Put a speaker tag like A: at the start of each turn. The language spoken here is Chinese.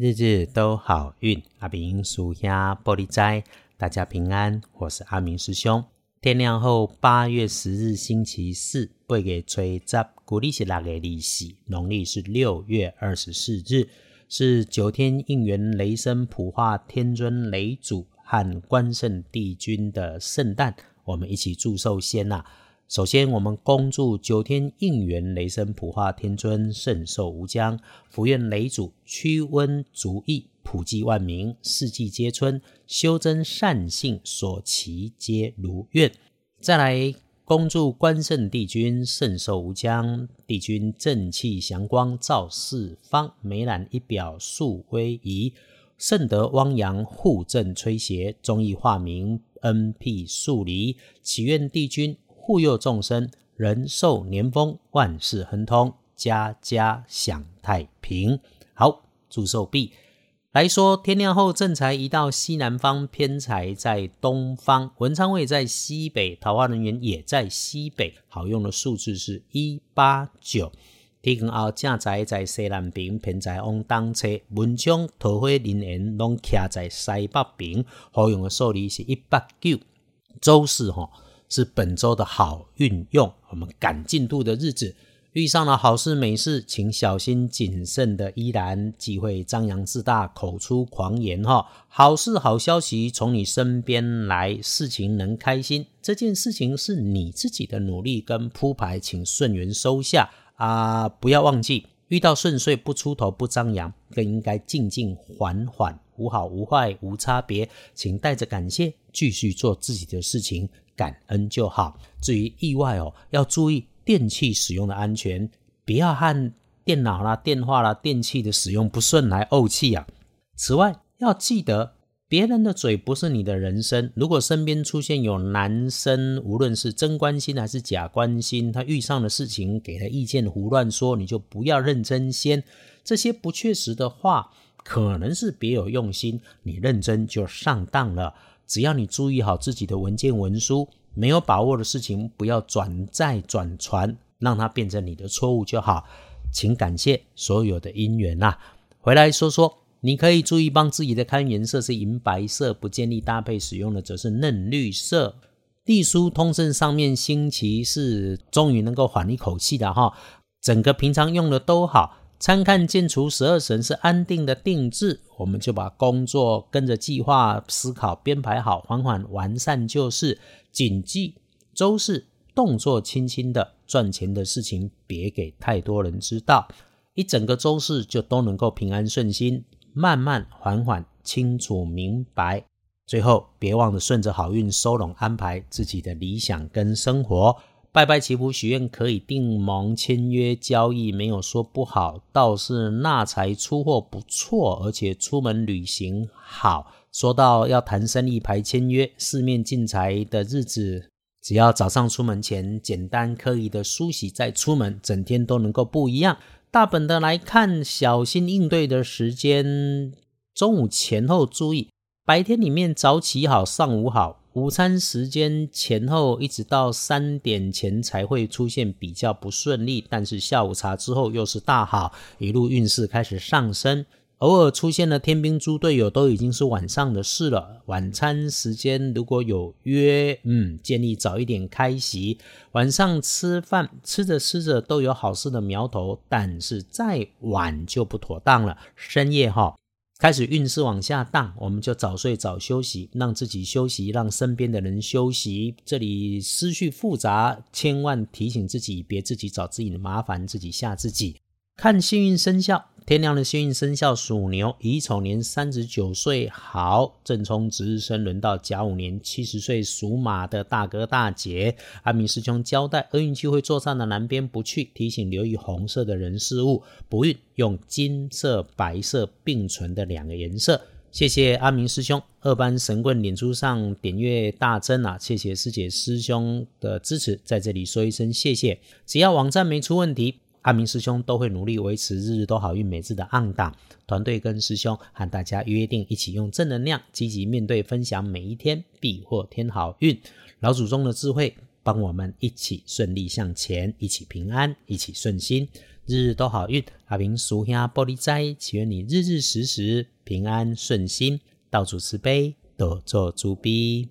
A: 日日都好运，阿明属下玻璃斋，大家平安。我是阿明师兄。天亮后，八月十日星期四，八月初十，古历是六月二十农历是六月二十四日，是九天应元雷声普化天尊雷祖和关圣帝君的圣诞，我们一起祝寿先呐。首先，我们恭祝九天应元雷声普化天尊圣寿无疆，福愿雷祖驱瘟逐疫，普济万民，四季皆春，修真善性，所祈皆如愿。再来恭祝关圣帝君圣寿无疆，帝君正气祥光照四方，美览一表树威仪，圣德汪洋护正吹邪，忠义化民恩庇树离，祈愿帝君。护佑众生，人寿年丰，万事亨通，家家享太平。好，祝寿毕。来说，天亮后正财移到西南方，偏财在东方，文昌位在西北，桃花人员也在西北。好用的数字是一八九。天光后正财在西南边，偏财往东侧，文昌桃花人员拢徛在西北边。好用的数字是一八九。周四哈。是本周的好运用，我们赶进度的日子，遇上了好事美事，请小心谨慎的依然忌讳张扬自大，口出狂言哈。好事好消息从你身边来，事情能开心，这件事情是你自己的努力跟铺排，请顺缘收下啊！不要忘记，遇到顺遂不出头不张扬，更应该静静缓缓，无好无坏无差别，请带着感谢继续做自己的事情。感恩就好。至于意外哦，要注意电器使用的安全，不要和电脑啦、电话啦、电器的使用不顺来怄气啊。此外，要记得别人的嘴不是你的人生。如果身边出现有男生，无论是真关心还是假关心，他遇上的事情给他意见胡乱说，你就不要认真先。这些不确实的话，可能是别有用心，你认真就上当了。只要你注意好自己的文件文书，没有把握的事情不要转载转传，让它变成你的错误就好。请感谢所有的因缘呐。回来说说，你可以注意帮自己的看颜色是银白色，不建议搭配使用的则是嫩绿色。地书通胜上面星期四终于能够缓一口气的哈，整个平常用的都好。参看建除十二神是安定的定制，我们就把工作跟着计划思考编排好，缓缓完善就是。谨记周四动作轻轻的，赚钱的事情别给太多人知道。一整个周四就都能够平安顺心，慢慢缓缓清楚明白。最后别忘了顺着好运收拢安排自己的理想跟生活。拜拜祈福许愿可以订盟签约交易，没有说不好，倒是纳财出货不错，而且出门旅行好。说到要谈生意排签约，四面进财的日子，只要早上出门前简单刻意的梳洗再出门，整天都能够不一样。大本的来看，小心应对的时间，中午前后注意，白天里面早起好，上午好。午餐时间前后，一直到三点前才会出现比较不顺利，但是下午茶之后又是大好，一路运势开始上升。偶尔出现了天兵猪队友，都已经是晚上的事了。晚餐时间如果有约，嗯，建议早一点开席。晚上吃饭吃着吃着都有好事的苗头，但是再晚就不妥当了。深夜哈。开始运势往下荡，我们就早睡早休息，让自己休息，让身边的人休息。这里思绪复杂，千万提醒自己，别自己找自己的麻烦，自己吓自己。看幸运生肖。天亮的幸运生肖属牛，乙丑年三十九岁好，正冲值日生轮到甲午年七十岁属马的大哥大姐。阿明师兄交代，厄运机会坐上的南边不去，提醒留意红色的人事物。不运用金色、白色并存的两个颜色。谢谢阿明师兄，二班神棍脸书上点阅大增啊！谢谢师姐师兄的支持，在这里说一声谢谢。只要网站没出问题。阿明师兄都会努力维持日日都好运每日的暗打团队跟师兄和大家约定一起用正能量积极面对分享每一天必获天好运。老祖宗的智慧帮我们一起顺利向前一起平安一起顺心日日都好运阿明俗兄玻璃斋祈愿你日日时时平安顺心到处慈悲多做诸逼